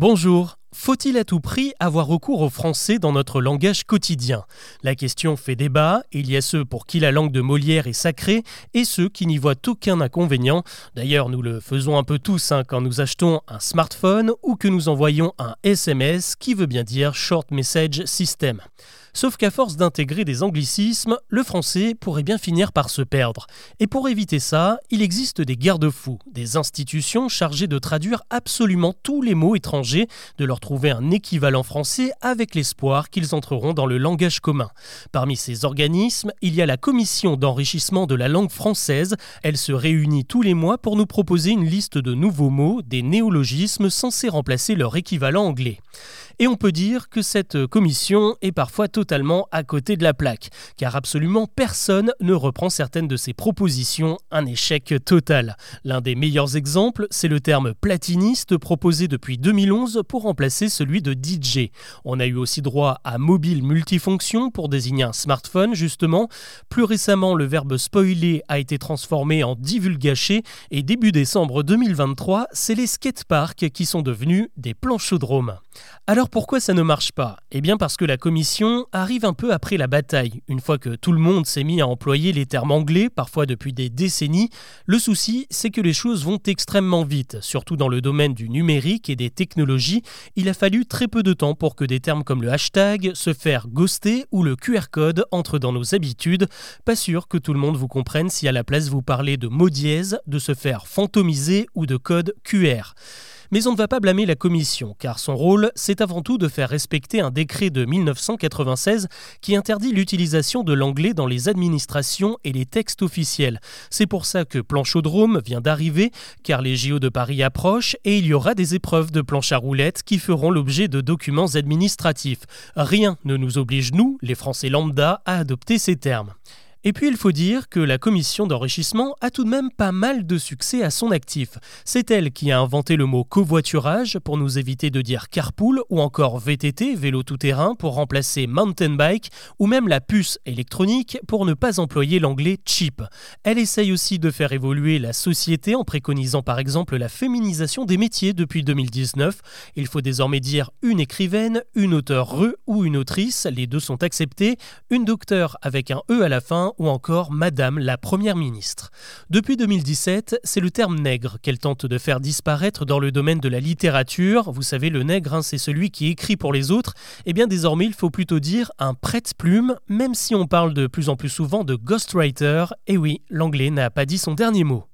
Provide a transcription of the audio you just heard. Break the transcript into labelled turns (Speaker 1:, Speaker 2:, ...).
Speaker 1: Bonjour. Faut-il à tout prix avoir recours au français dans notre langage quotidien? La question fait débat. Il y a ceux pour qui la langue de Molière est sacrée et ceux qui n'y voient aucun inconvénient. D'ailleurs, nous le faisons un peu tous hein, quand nous achetons un smartphone ou que nous envoyons un SMS qui veut bien dire Short Message System. Sauf qu'à force d'intégrer des anglicismes, le français pourrait bien finir par se perdre. Et pour éviter ça, il existe des garde-fous, des institutions chargées de traduire absolument tous les mots étrangers, de leur trouver un équivalent français avec l'espoir qu'ils entreront dans le langage commun. Parmi ces organismes, il y a la Commission d'enrichissement de la langue française. Elle se réunit tous les mois pour nous proposer une liste de nouveaux mots, des néologismes censés remplacer leur équivalent anglais. Et on peut dire que cette commission est parfois totalement à côté de la plaque, car absolument personne ne reprend certaines de ses propositions, un échec total. L'un des meilleurs exemples, c'est le terme platiniste proposé depuis 2011 pour remplacer celui de DJ. On a eu aussi droit à mobile multifonction pour désigner un smartphone, justement. Plus récemment, le verbe spoiler a été transformé en divulgacher, et début décembre 2023, c'est les skateparks qui sont devenus des planchodromes. Alors pourquoi ça ne marche pas? Eh bien parce que la commission arrive un peu après la bataille. Une fois que tout le monde s'est mis à employer les termes anglais, parfois depuis des décennies, le souci c'est que les choses vont extrêmement vite, surtout dans le domaine du numérique et des technologies. Il a fallu très peu de temps pour que des termes comme le hashtag, se faire ghoster ou le QR code entrent dans nos habitudes. Pas sûr que tout le monde vous comprenne si à la place vous parlez de mots dièse, de se faire fantomiser ou de code QR. Mais on ne va pas blâmer la Commission, car son rôle, c'est avant tout de faire respecter un décret de 1996 qui interdit l'utilisation de l'anglais dans les administrations et les textes officiels. C'est pour ça que Planchodrome vient d'arriver, car les JO de Paris approchent et il y aura des épreuves de planche à roulettes qui feront l'objet de documents administratifs. Rien ne nous oblige, nous, les Français lambda, à adopter ces termes. Et puis il faut dire que la commission d'enrichissement a tout de même pas mal de succès à son actif. C'est elle qui a inventé le mot covoiturage pour nous éviter de dire carpool ou encore VTT, vélo tout-terrain, pour remplacer mountain bike ou même la puce électronique pour ne pas employer l'anglais cheap. Elle essaye aussi de faire évoluer la société en préconisant par exemple la féminisation des métiers depuis 2019. Il faut désormais dire une écrivaine, une auteure re ou une autrice, les deux sont acceptés, une docteur avec un E à la fin ou encore Madame la Première ministre. Depuis 2017, c'est le terme nègre qu'elle tente de faire disparaître dans le domaine de la littérature. Vous savez, le nègre, hein, c'est celui qui écrit pour les autres. Eh bien désormais, il faut plutôt dire un prête-plume, même si on parle de plus en plus souvent de ghostwriter. Et oui, l'anglais n'a pas dit son dernier mot.